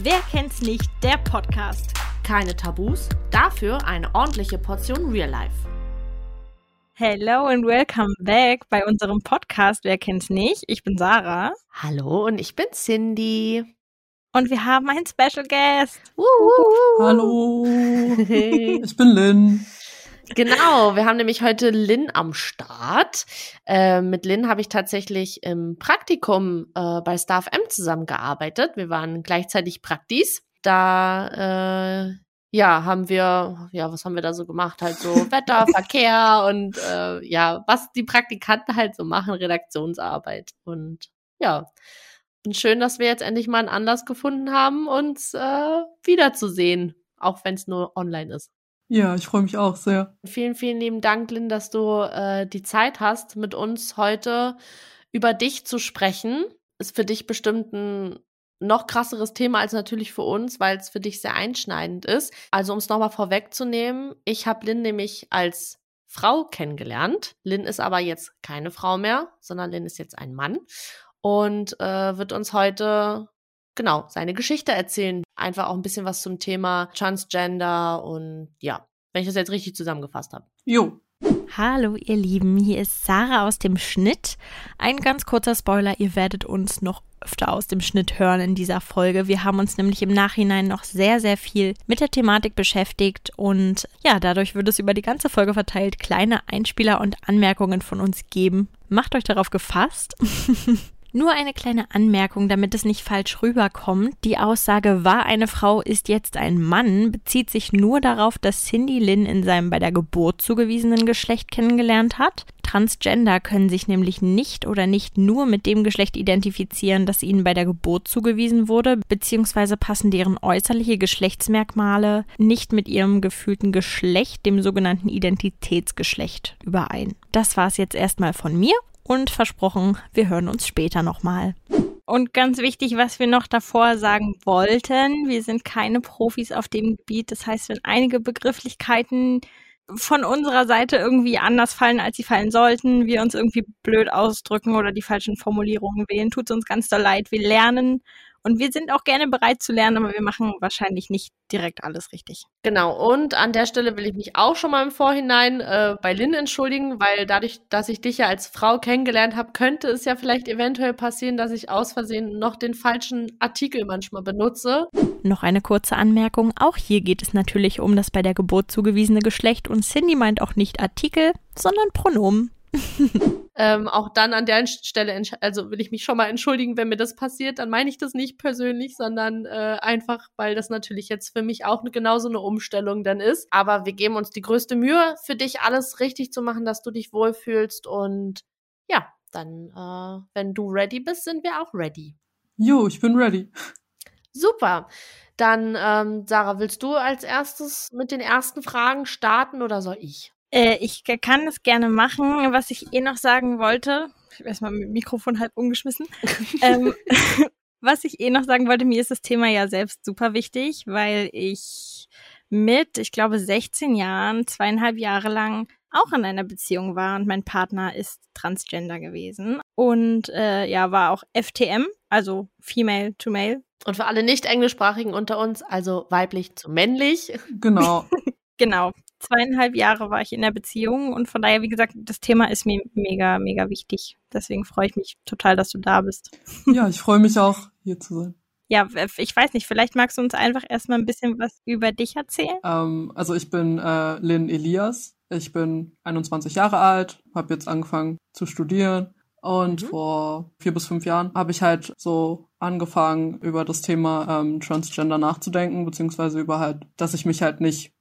Wer kennt's nicht? Der Podcast. Keine Tabus, dafür eine ordentliche Portion Real Life. Hello and welcome back bei unserem Podcast Wer kennt's nicht? Ich bin Sarah. Hallo und ich bin Cindy. Und wir haben einen Special Guest. Hallo, ich bin Lynn. Genau, wir haben nämlich heute Lynn am Start. Äh, mit Lynn habe ich tatsächlich im Praktikum äh, bei Staff M zusammengearbeitet. Wir waren gleichzeitig Praktis. Da äh, ja, haben wir, ja, was haben wir da so gemacht? Halt so Wetter, Verkehr und äh, ja, was die Praktikanten halt so machen, Redaktionsarbeit. Und ja, und schön, dass wir jetzt endlich mal einen Anlass gefunden haben, uns äh, wiederzusehen, auch wenn es nur online ist. Ja, ich freue mich auch sehr. Vielen, vielen lieben Dank, Lynn, dass du äh, die Zeit hast, mit uns heute über dich zu sprechen. Ist für dich bestimmt ein noch krasseres Thema als natürlich für uns, weil es für dich sehr einschneidend ist. Also um es nochmal vorwegzunehmen, ich habe Lynn nämlich als Frau kennengelernt. Lynn ist aber jetzt keine Frau mehr, sondern Lynn ist jetzt ein Mann und äh, wird uns heute genau seine Geschichte erzählen. Einfach auch ein bisschen was zum Thema Transgender und ja, wenn ich das jetzt richtig zusammengefasst habe. Jo. Hallo ihr Lieben, hier ist Sarah aus dem Schnitt. Ein ganz kurzer Spoiler, ihr werdet uns noch öfter aus dem Schnitt hören in dieser Folge. Wir haben uns nämlich im Nachhinein noch sehr, sehr viel mit der Thematik beschäftigt und ja, dadurch wird es über die ganze Folge verteilt kleine Einspieler und Anmerkungen von uns geben. Macht euch darauf gefasst. Nur eine kleine Anmerkung, damit es nicht falsch rüberkommt. Die Aussage war eine Frau ist jetzt ein Mann bezieht sich nur darauf, dass Cindy Lynn in seinem bei der Geburt zugewiesenen Geschlecht kennengelernt hat. Transgender können sich nämlich nicht oder nicht nur mit dem Geschlecht identifizieren, das ihnen bei der Geburt zugewiesen wurde, beziehungsweise passen deren äußerliche Geschlechtsmerkmale nicht mit ihrem gefühlten Geschlecht, dem sogenannten Identitätsgeschlecht, überein. Das war es jetzt erstmal von mir und versprochen, wir hören uns später nochmal. Und ganz wichtig, was wir noch davor sagen wollten, wir sind keine Profis auf dem Gebiet. Das heißt, wenn einige Begrifflichkeiten von unserer Seite irgendwie anders fallen, als sie fallen sollten, wir uns irgendwie blöd ausdrücken oder die falschen Formulierungen wählen, tut es uns ganz doll leid. Wir lernen und wir sind auch gerne bereit zu lernen, aber wir machen wahrscheinlich nicht direkt alles richtig. Genau, und an der Stelle will ich mich auch schon mal im Vorhinein äh, bei Lynn entschuldigen, weil dadurch, dass ich dich ja als Frau kennengelernt habe, könnte es ja vielleicht eventuell passieren, dass ich aus Versehen noch den falschen Artikel manchmal benutze. Noch eine kurze Anmerkung, auch hier geht es natürlich um das bei der Geburt zugewiesene Geschlecht und Cindy meint auch nicht Artikel, sondern Pronomen. ähm, auch dann an der Stelle, also will ich mich schon mal entschuldigen, wenn mir das passiert, dann meine ich das nicht persönlich, sondern äh, einfach, weil das natürlich jetzt für mich auch genauso eine Umstellung dann ist. Aber wir geben uns die größte Mühe, für dich alles richtig zu machen, dass du dich wohlfühlst und ja, dann, äh, wenn du ready bist, sind wir auch ready. Jo, ich bin ready. Super. Dann, ähm, Sarah, willst du als erstes mit den ersten Fragen starten oder soll ich? Äh, ich kann das gerne machen. Was ich eh noch sagen wollte, ich habe erstmal mit dem Mikrofon halb umgeschmissen. ähm, was ich eh noch sagen wollte, mir ist das Thema ja selbst super wichtig, weil ich mit, ich glaube, 16 Jahren, zweieinhalb Jahre lang auch in einer Beziehung war und mein Partner ist transgender gewesen und äh, ja, war auch FTM, also Female to Male. Und für alle nicht englischsprachigen unter uns, also weiblich zu männlich. Genau. genau zweieinhalb Jahre war ich in der Beziehung und von daher, wie gesagt, das Thema ist mir mega, mega wichtig. Deswegen freue ich mich total, dass du da bist. Ja, ich freue mich auch, hier zu sein. Ja, ich weiß nicht, vielleicht magst du uns einfach erstmal ein bisschen was über dich erzählen. Ähm, also ich bin äh, Lynn Elias. Ich bin 21 Jahre alt, habe jetzt angefangen zu studieren und mhm. vor vier bis fünf Jahren habe ich halt so angefangen, über das Thema ähm, Transgender nachzudenken, beziehungsweise über halt, dass ich mich halt nicht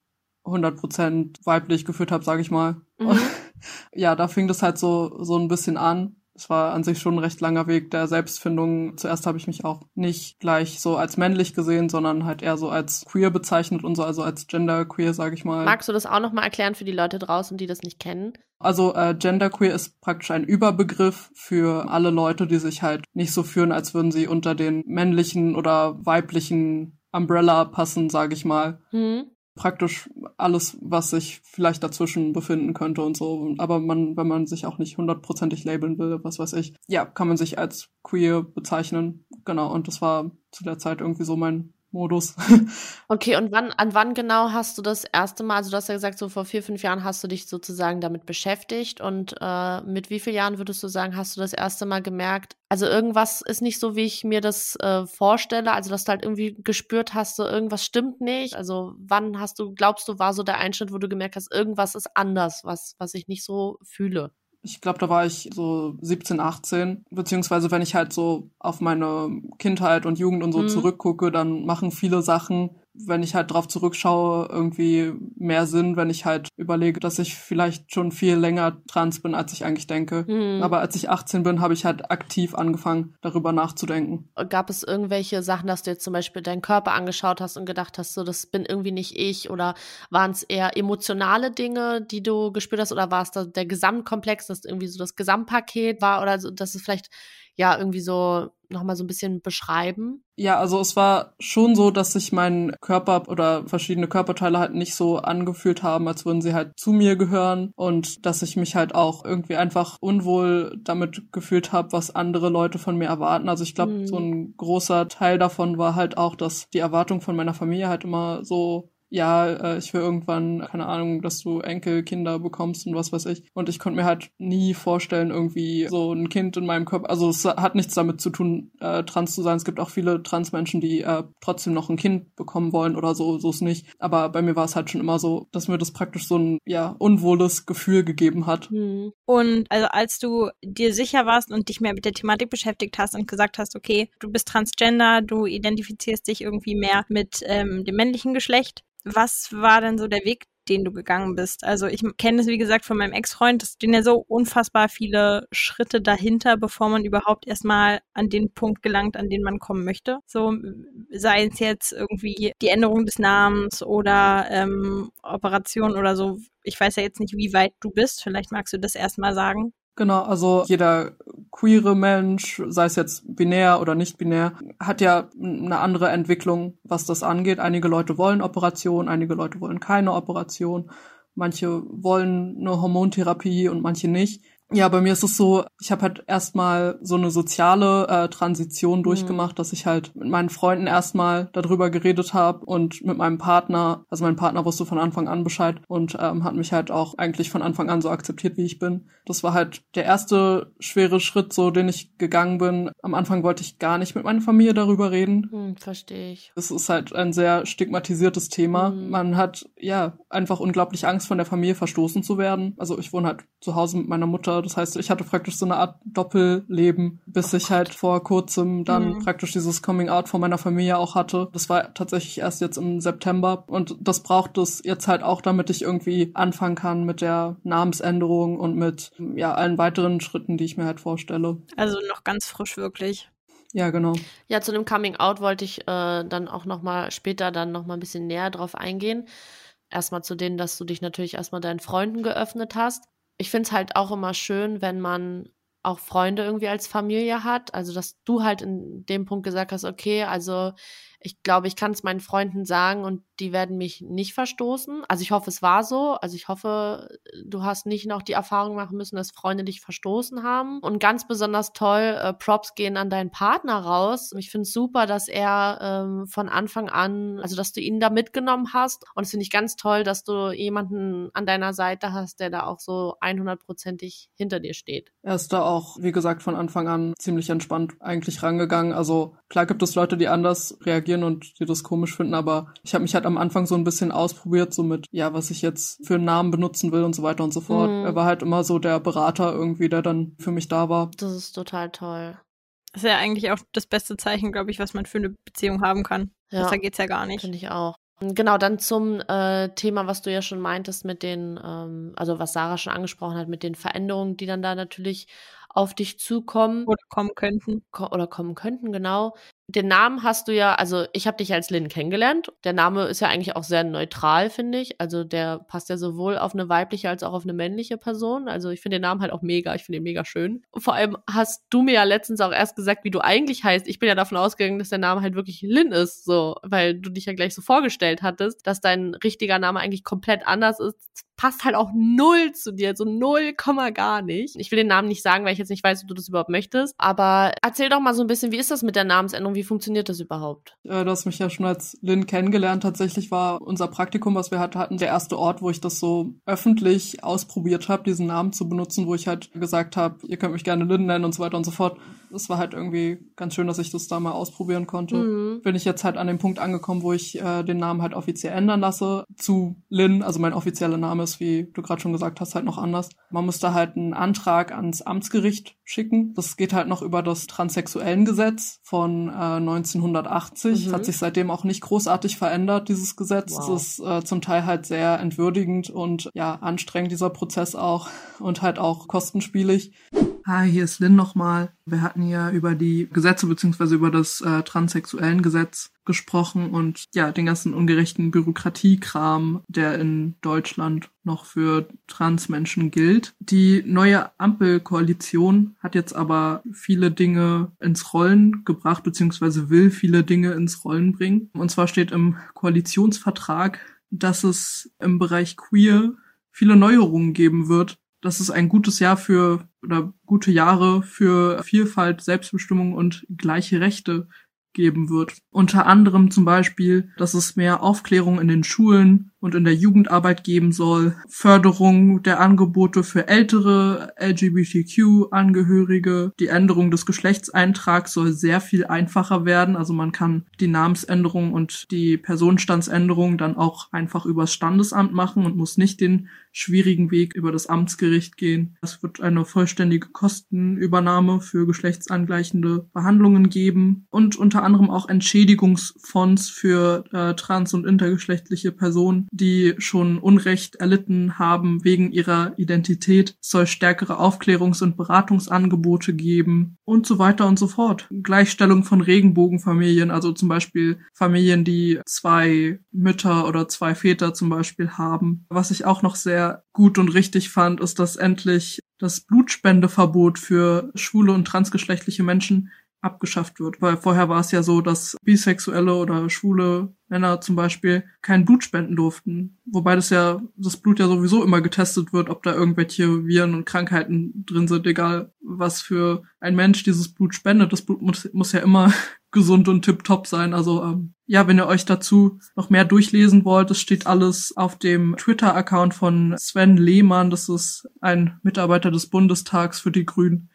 100% weiblich geführt habe, sage ich mal. Mhm. ja, da fing das halt so so ein bisschen an. Es war an sich schon ein recht langer Weg der Selbstfindung. Zuerst habe ich mich auch nicht gleich so als männlich gesehen, sondern halt eher so als queer bezeichnet und so, also als genderqueer, sage ich mal. Magst du das auch nochmal erklären für die Leute draußen, die das nicht kennen? Also äh, genderqueer ist praktisch ein Überbegriff für alle Leute, die sich halt nicht so fühlen, als würden sie unter den männlichen oder weiblichen Umbrella passen, sage ich mal. Mhm praktisch alles, was sich vielleicht dazwischen befinden könnte und so. Aber man, wenn man sich auch nicht hundertprozentig labeln will, was weiß ich, ja, kann man sich als queer bezeichnen. Genau. Und das war zu der Zeit irgendwie so mein Modus. okay, und wann, an wann genau hast du das erste Mal, also du hast ja gesagt, so vor vier, fünf Jahren hast du dich sozusagen damit beschäftigt und äh, mit wie vielen Jahren würdest du sagen, hast du das erste Mal gemerkt, also irgendwas ist nicht so, wie ich mir das äh, vorstelle, also dass du halt irgendwie gespürt hast, so irgendwas stimmt nicht. Also wann hast du, glaubst du, war so der Einschnitt, wo du gemerkt hast, irgendwas ist anders, was, was ich nicht so fühle? Ich glaube, da war ich so 17, 18, beziehungsweise wenn ich halt so auf meine Kindheit und Jugend und so mhm. zurückgucke, dann machen viele Sachen, wenn ich halt drauf zurückschaue, irgendwie mehr Sinn, wenn ich halt überlege, dass ich vielleicht schon viel länger trans bin, als ich eigentlich denke. Mhm. Aber als ich 18 bin, habe ich halt aktiv angefangen, darüber nachzudenken. Gab es irgendwelche Sachen, dass du jetzt zum Beispiel deinen Körper angeschaut hast und gedacht hast, so, das bin irgendwie nicht ich? Oder waren es eher emotionale Dinge, die du gespürt hast? Oder war es da der Gesamtkomplex, dass irgendwie so das Gesamtpaket war? Oder so, dass es vielleicht ja irgendwie so nochmal so ein bisschen beschreiben? Ja, also es war schon so, dass sich mein Körper oder verschiedene Körperteile halt nicht so angefühlt haben, als würden sie halt zu mir gehören und dass ich mich halt auch irgendwie einfach unwohl damit gefühlt habe, was andere Leute von mir erwarten. Also ich glaube, mhm. so ein großer Teil davon war halt auch, dass die Erwartung von meiner Familie halt immer so ja, äh, ich will irgendwann, keine Ahnung, dass du Enkelkinder bekommst und was weiß ich. Und ich konnte mir halt nie vorstellen, irgendwie so ein Kind in meinem Körper, also es hat nichts damit zu tun, äh, trans zu sein. Es gibt auch viele Transmenschen, die äh, trotzdem noch ein Kind bekommen wollen oder so, so ist nicht. Aber bei mir war es halt schon immer so, dass mir das praktisch so ein, ja, unwohles Gefühl gegeben hat. Hm. Und also als du dir sicher warst und dich mehr mit der Thematik beschäftigt hast und gesagt hast, okay, du bist transgender, du identifizierst dich irgendwie mehr mit ähm, dem männlichen Geschlecht, was war denn so der Weg, den du gegangen bist? Also ich kenne es, wie gesagt, von meinem Ex-Freund, es stehen ja so unfassbar viele Schritte dahinter, bevor man überhaupt erstmal an den Punkt gelangt, an den man kommen möchte. So sei es jetzt irgendwie die Änderung des Namens oder ähm, Operation oder so. Ich weiß ja jetzt nicht, wie weit du bist. Vielleicht magst du das erstmal sagen. Genau, also jeder queere Mensch, sei es jetzt binär oder nicht binär, hat ja eine andere Entwicklung, was das angeht. Einige Leute wollen Operation, einige Leute wollen keine Operation, manche wollen eine Hormontherapie und manche nicht. Ja, bei mir ist es so, ich habe halt erstmal so eine soziale äh, Transition mhm. durchgemacht, mhm. dass ich halt mit meinen Freunden erstmal darüber geredet habe und mit meinem Partner, also mein Partner wusste von Anfang an Bescheid und ähm, hat mich halt auch eigentlich von Anfang an so akzeptiert, wie ich bin. Das war halt der erste schwere Schritt, so den ich gegangen bin. Am Anfang wollte ich gar nicht mit meiner Familie darüber reden. Hm, verstehe ich. Es ist halt ein sehr stigmatisiertes Thema. Mhm. Man hat ja einfach unglaublich Angst, von der Familie verstoßen zu werden. Also ich wohne halt zu Hause mit meiner Mutter das heißt, ich hatte praktisch so eine Art Doppelleben, bis ich halt vor kurzem dann mhm. praktisch dieses Coming Out von meiner Familie auch hatte. Das war tatsächlich erst jetzt im September und das braucht es jetzt halt auch, damit ich irgendwie anfangen kann mit der Namensänderung und mit ja allen weiteren Schritten, die ich mir halt vorstelle. Also noch ganz frisch wirklich. Ja, genau. Ja, zu dem Coming Out wollte ich äh, dann auch noch mal später dann noch mal ein bisschen näher drauf eingehen. Erstmal zu denen, dass du dich natürlich erstmal deinen Freunden geöffnet hast ich finde es halt auch immer schön, wenn man auch Freunde irgendwie als Familie hat. Also, dass du halt in dem Punkt gesagt hast, okay, also ich glaube, ich kann es meinen Freunden sagen und die werden mich nicht verstoßen. Also ich hoffe, es war so. Also ich hoffe, du hast nicht noch die Erfahrung machen müssen, dass Freunde dich verstoßen haben. Und ganz besonders toll, äh, Props gehen an deinen Partner raus. Ich finde es super, dass er ähm, von Anfang an, also dass du ihn da mitgenommen hast. Und es finde ich ganz toll, dass du jemanden an deiner Seite hast, der da auch so 100%ig hinter dir steht. Er ist da auch, wie gesagt, von Anfang an ziemlich entspannt eigentlich rangegangen. Also klar gibt es Leute, die anders reagieren und die das komisch finden, aber ich habe mich halt am Anfang so ein bisschen ausprobiert, so mit, ja, was ich jetzt für einen Namen benutzen will und so weiter und so fort. Mhm. Er war halt immer so der Berater irgendwie, der dann für mich da war. Das ist total toll. Das ist ja eigentlich auch das beste Zeichen, glaube ich, was man für eine Beziehung haben kann. Ja. Besser geht's ja gar nicht. Finde ich auch. Genau, dann zum äh, Thema, was du ja schon meintest mit den, ähm, also was Sarah schon angesprochen hat, mit den Veränderungen, die dann da natürlich auf dich zukommen. Oder kommen könnten. Ko oder kommen könnten, genau den Namen hast du ja, also ich habe dich als Lynn kennengelernt. Der Name ist ja eigentlich auch sehr neutral, finde ich. Also der passt ja sowohl auf eine weibliche als auch auf eine männliche Person. Also ich finde den Namen halt auch mega. Ich finde ihn mega schön. Vor allem hast du mir ja letztens auch erst gesagt, wie du eigentlich heißt. Ich bin ja davon ausgegangen, dass der Name halt wirklich Lynn ist, so, weil du dich ja gleich so vorgestellt hattest, dass dein richtiger Name eigentlich komplett anders ist. Passt halt auch null zu dir, so null Komma gar nicht. Ich will den Namen nicht sagen, weil ich jetzt nicht weiß, ob du das überhaupt möchtest. Aber erzähl doch mal so ein bisschen, wie ist das mit der Namensänderung? Wie funktioniert das überhaupt? Äh, du hast mich ja schon als Lynn kennengelernt. Tatsächlich war unser Praktikum, was wir hatten, der erste Ort, wo ich das so öffentlich ausprobiert habe, diesen Namen zu benutzen, wo ich halt gesagt habe, ihr könnt mich gerne Lynn nennen und so weiter und so fort. Das war halt irgendwie ganz schön, dass ich das da mal ausprobieren konnte. Mhm. Bin ich jetzt halt an dem Punkt angekommen, wo ich äh, den Namen halt offiziell ändern lasse zu Lynn. Also mein offizieller Name ist, wie du gerade schon gesagt hast, halt noch anders. Man müsste halt einen Antrag ans Amtsgericht schicken. Das geht halt noch über das transsexuellen Gesetz von äh, 1980. Mhm. Hat sich seitdem auch nicht großartig verändert, dieses Gesetz. Wow. Das ist äh, zum Teil halt sehr entwürdigend und ja, anstrengend, dieser Prozess auch und halt auch kostenspielig. Hi, hier ist Lynn nochmal. Wir hatten ja über die Gesetze beziehungsweise über das äh, transsexuellen Gesetz gesprochen und ja, den ganzen ungerechten Bürokratiekram, der in Deutschland noch für Transmenschen gilt. Die neue Ampelkoalition hat jetzt aber viele Dinge ins Rollen gebracht, beziehungsweise will viele Dinge ins Rollen bringen. Und zwar steht im Koalitionsvertrag, dass es im Bereich Queer viele Neuerungen geben wird, dass es ein gutes Jahr für oder gute Jahre für Vielfalt, Selbstbestimmung und gleiche Rechte geben wird. Unter anderem zum Beispiel, dass es mehr Aufklärung in den Schulen und in der Jugendarbeit geben soll, Förderung der Angebote für ältere LGBTQ-Angehörige, die Änderung des Geschlechtseintrags soll sehr viel einfacher werden, also man kann die Namensänderung und die Personenstandsänderung dann auch einfach übers Standesamt machen und muss nicht den schwierigen Weg über das Amtsgericht gehen. Es wird eine vollständige Kostenübernahme für geschlechtsangleichende Behandlungen geben und unter anderem auch Entschädigungsfonds für äh, trans- und intergeschlechtliche Personen, die schon Unrecht erlitten haben wegen ihrer Identität. Soll stärkere Aufklärungs- und Beratungsangebote geben und so weiter und so fort. Gleichstellung von Regenbogenfamilien, also zum Beispiel Familien, die zwei Mütter oder zwei Väter zum Beispiel haben. Was ich auch noch sehr gut und richtig fand, ist, dass endlich das Blutspendeverbot für schwule und transgeschlechtliche Menschen abgeschafft wird. Weil vorher war es ja so, dass bisexuelle oder schwule Männer zum Beispiel kein Blut spenden durften. Wobei das ja, das Blut ja sowieso immer getestet wird, ob da irgendwelche Viren und Krankheiten drin sind, egal was für ein Mensch dieses Blut spendet. Das Blut muss, muss ja immer gesund und tipptopp sein. Also ähm, ja, wenn ihr euch dazu noch mehr durchlesen wollt, es steht alles auf dem Twitter-Account von Sven Lehmann. Das ist ein Mitarbeiter des Bundestags für die Grünen.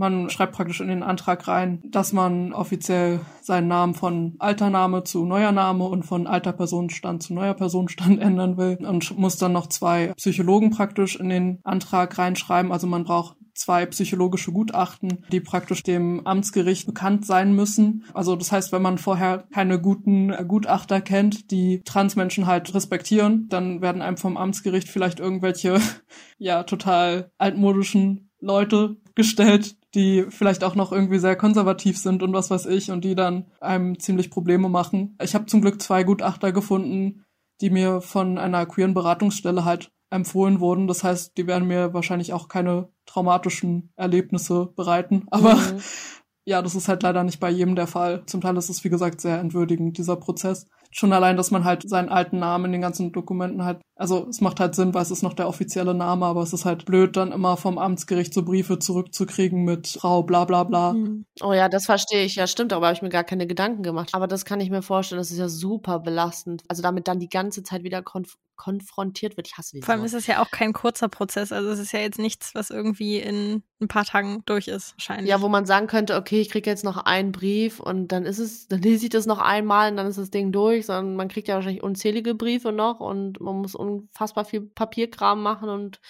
Man schreibt praktisch in den Antrag rein, dass man offiziell seinen Namen von alter Name zu neuer Name und von alter Personenstand zu neuer Personenstand ändern will und muss dann noch zwei Psychologen praktisch in den Antrag reinschreiben. Also man braucht zwei psychologische Gutachten, die praktisch dem Amtsgericht bekannt sein müssen. Also das heißt, wenn man vorher keine guten Gutachter kennt, die Transmenschen halt respektieren, dann werden einem vom Amtsgericht vielleicht irgendwelche, ja, total altmodischen Leute gestellt, die vielleicht auch noch irgendwie sehr konservativ sind und was weiß ich und die dann einem ziemlich Probleme machen. Ich habe zum Glück zwei Gutachter gefunden, die mir von einer queeren Beratungsstelle halt empfohlen wurden. Das heißt, die werden mir wahrscheinlich auch keine traumatischen Erlebnisse bereiten. Aber mhm. ja, das ist halt leider nicht bei jedem der Fall. Zum Teil ist es, wie gesagt, sehr entwürdigend, dieser Prozess schon allein, dass man halt seinen alten Namen in den ganzen Dokumenten halt, also es macht halt Sinn, weil es ist noch der offizielle Name, aber es ist halt blöd, dann immer vom Amtsgericht so Briefe zurückzukriegen mit Frau bla bla bla. Mhm. Oh ja, das verstehe ich. Ja, stimmt, darüber habe ich mir gar keine Gedanken gemacht. Aber das kann ich mir vorstellen, das ist ja super belastend. Also damit dann die ganze Zeit wieder konf konfrontiert wird. Ich hasse die Vor allem ist es ja auch kein kurzer Prozess. Also es ist ja jetzt nichts, was irgendwie in ein paar Tagen durch ist, wahrscheinlich. Ja, wo man sagen könnte, okay, ich kriege jetzt noch einen Brief und dann ist es, dann lese ich das noch einmal und dann ist das Ding durch, sondern man kriegt ja wahrscheinlich unzählige Briefe noch und man muss unfassbar viel Papierkram machen und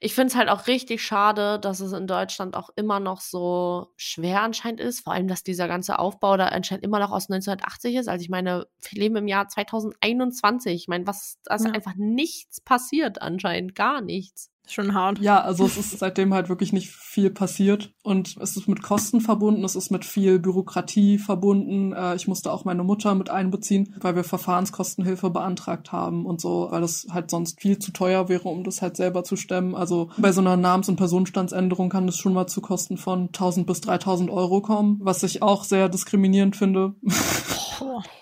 ich finde es halt auch richtig schade, dass es in Deutschland auch immer noch so schwer anscheinend ist. Vor allem, dass dieser ganze Aufbau da anscheinend immer noch aus 1980 ist. Also ich meine, wir leben im Jahr 2021. Ich meine, was, da ist ja. einfach nichts passiert anscheinend, gar nichts. Schon hart. Ja, also es ist seitdem halt wirklich nicht viel passiert und es ist mit Kosten verbunden, es ist mit viel Bürokratie verbunden. Äh, ich musste auch meine Mutter mit einbeziehen, weil wir Verfahrenskostenhilfe beantragt haben und so, weil das halt sonst viel zu teuer wäre, um das halt selber zu stemmen. Also bei so einer Namens- und Personenstandsänderung kann das schon mal zu Kosten von 1000 bis 3000 Euro kommen, was ich auch sehr diskriminierend finde.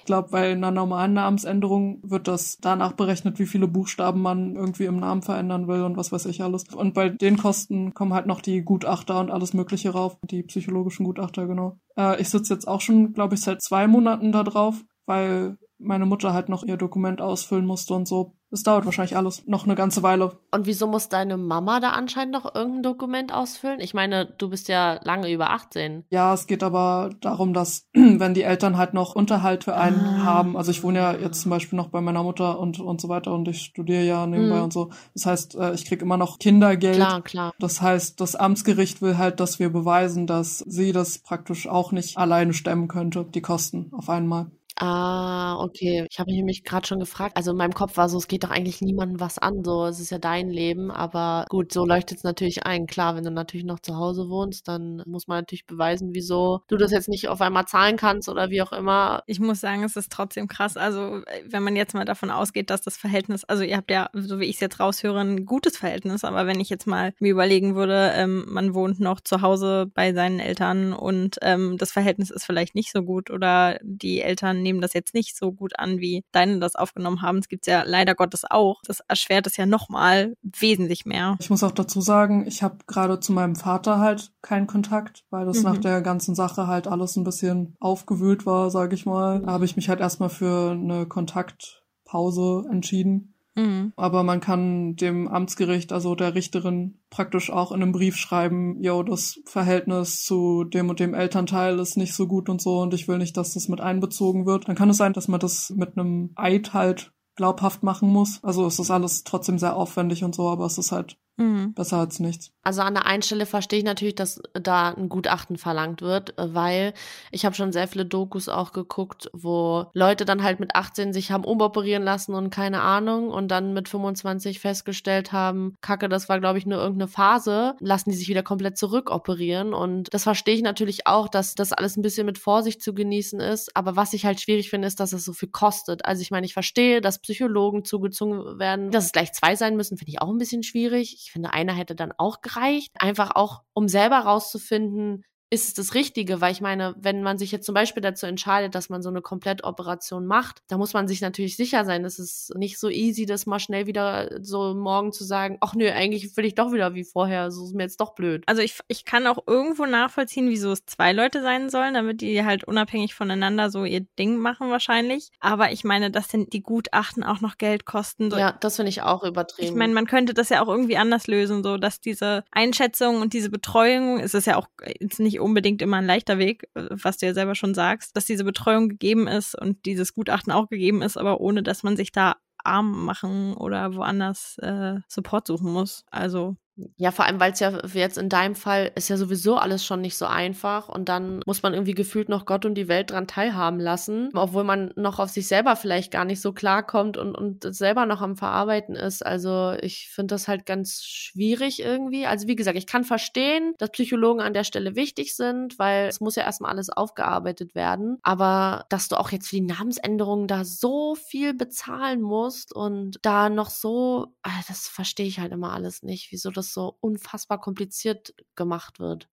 Ich glaube, bei einer normalen Namensänderung wird das danach berechnet, wie viele Buchstaben man irgendwie im Namen verändern will und was weiß ich alles. Und bei den Kosten kommen halt noch die Gutachter und alles Mögliche rauf, die psychologischen Gutachter, genau. Äh, ich sitze jetzt auch schon, glaube ich, seit zwei Monaten da drauf, weil meine Mutter halt noch ihr Dokument ausfüllen musste und so. Es dauert wahrscheinlich alles noch eine ganze Weile. Und wieso muss deine Mama da anscheinend noch irgendein Dokument ausfüllen? Ich meine, du bist ja lange über 18. Ja, es geht aber darum, dass wenn die Eltern halt noch Unterhalt für einen ah. haben, also ich wohne ja jetzt zum Beispiel noch bei meiner Mutter und, und so weiter und ich studiere ja nebenbei mhm. und so. Das heißt, äh, ich krieg immer noch Kindergeld. Klar, klar. Das heißt, das Amtsgericht will halt, dass wir beweisen, dass sie das praktisch auch nicht alleine stemmen könnte, die Kosten auf einmal. Ah, okay. Ich habe mich nämlich gerade schon gefragt. Also in meinem Kopf war so, es geht doch eigentlich niemandem was an. So, es ist ja dein Leben. Aber gut, so leuchtet es natürlich ein. Klar, wenn du natürlich noch zu Hause wohnst, dann muss man natürlich beweisen, wieso du das jetzt nicht auf einmal zahlen kannst oder wie auch immer. Ich muss sagen, es ist trotzdem krass. Also, wenn man jetzt mal davon ausgeht, dass das Verhältnis, also ihr habt ja, so wie ich es jetzt raushöre, ein gutes Verhältnis. Aber wenn ich jetzt mal mir überlegen würde, ähm, man wohnt noch zu Hause bei seinen Eltern und ähm, das Verhältnis ist vielleicht nicht so gut oder die Eltern nehmen das jetzt nicht so gut an, wie deine das aufgenommen haben. Es gibt ja leider Gottes auch. Das erschwert es ja nochmal wesentlich mehr. Ich muss auch dazu sagen, ich habe gerade zu meinem Vater halt keinen Kontakt, weil das mhm. nach der ganzen Sache halt alles ein bisschen aufgewühlt war, sage ich mal. Da habe ich mich halt erstmal für eine Kontaktpause entschieden. Mhm. Aber man kann dem Amtsgericht, also der Richterin, praktisch auch in einem Brief schreiben, yo, das Verhältnis zu dem und dem Elternteil ist nicht so gut und so und ich will nicht, dass das mit einbezogen wird. Dann kann es sein, dass man das mit einem Eid halt glaubhaft machen muss. Also es ist alles trotzdem sehr aufwendig und so, aber es ist halt Mhm. Besser als nichts. Also an der einen Stelle verstehe ich natürlich, dass da ein Gutachten verlangt wird, weil ich habe schon sehr viele Dokus auch geguckt, wo Leute dann halt mit 18 sich haben umoperieren lassen und keine Ahnung und dann mit 25 festgestellt haben, kacke, das war glaube ich nur irgendeine Phase, lassen die sich wieder komplett zurückoperieren und das verstehe ich natürlich auch, dass das alles ein bisschen mit Vorsicht zu genießen ist, aber was ich halt schwierig finde, ist, dass es so viel kostet. Also ich meine, ich verstehe, dass Psychologen zugezogen werden, dass es gleich zwei sein müssen, finde ich auch ein bisschen schwierig ich finde, einer hätte dann auch gereicht. Einfach auch, um selber rauszufinden, ist es das Richtige? Weil ich meine, wenn man sich jetzt zum Beispiel dazu entscheidet, dass man so eine Komplettoperation macht, da muss man sich natürlich sicher sein, es ist nicht so easy, das mal schnell wieder so morgen zu sagen, ach nö, eigentlich will ich doch wieder wie vorher, so ist mir jetzt doch blöd. Also ich, ich kann auch irgendwo nachvollziehen, wieso es zwei Leute sein sollen, damit die halt unabhängig voneinander so ihr Ding machen wahrscheinlich. Aber ich meine, dass denn die Gutachten auch noch Geld kosten. So. Ja, das finde ich auch übertrieben. Ich meine, man könnte das ja auch irgendwie anders lösen, so dass diese Einschätzung und diese Betreuung, es ist ja auch jetzt nicht unbedingt immer ein leichter Weg, äh, was du ja selber schon sagst, dass diese Betreuung gegeben ist und dieses Gutachten auch gegeben ist, aber ohne dass man sich da arm machen oder woanders äh, Support suchen muss. Also ja, vor allem, weil es ja jetzt in deinem Fall ist ja sowieso alles schon nicht so einfach und dann muss man irgendwie gefühlt noch Gott und die Welt dran teilhaben lassen, obwohl man noch auf sich selber vielleicht gar nicht so klarkommt und, und selber noch am Verarbeiten ist. Also ich finde das halt ganz schwierig irgendwie. Also wie gesagt, ich kann verstehen, dass Psychologen an der Stelle wichtig sind, weil es muss ja erstmal alles aufgearbeitet werden. Aber dass du auch jetzt für die Namensänderung da so viel bezahlen musst und da noch so, ah, das verstehe ich halt immer alles nicht, wieso das das so unfassbar kompliziert gemacht wird.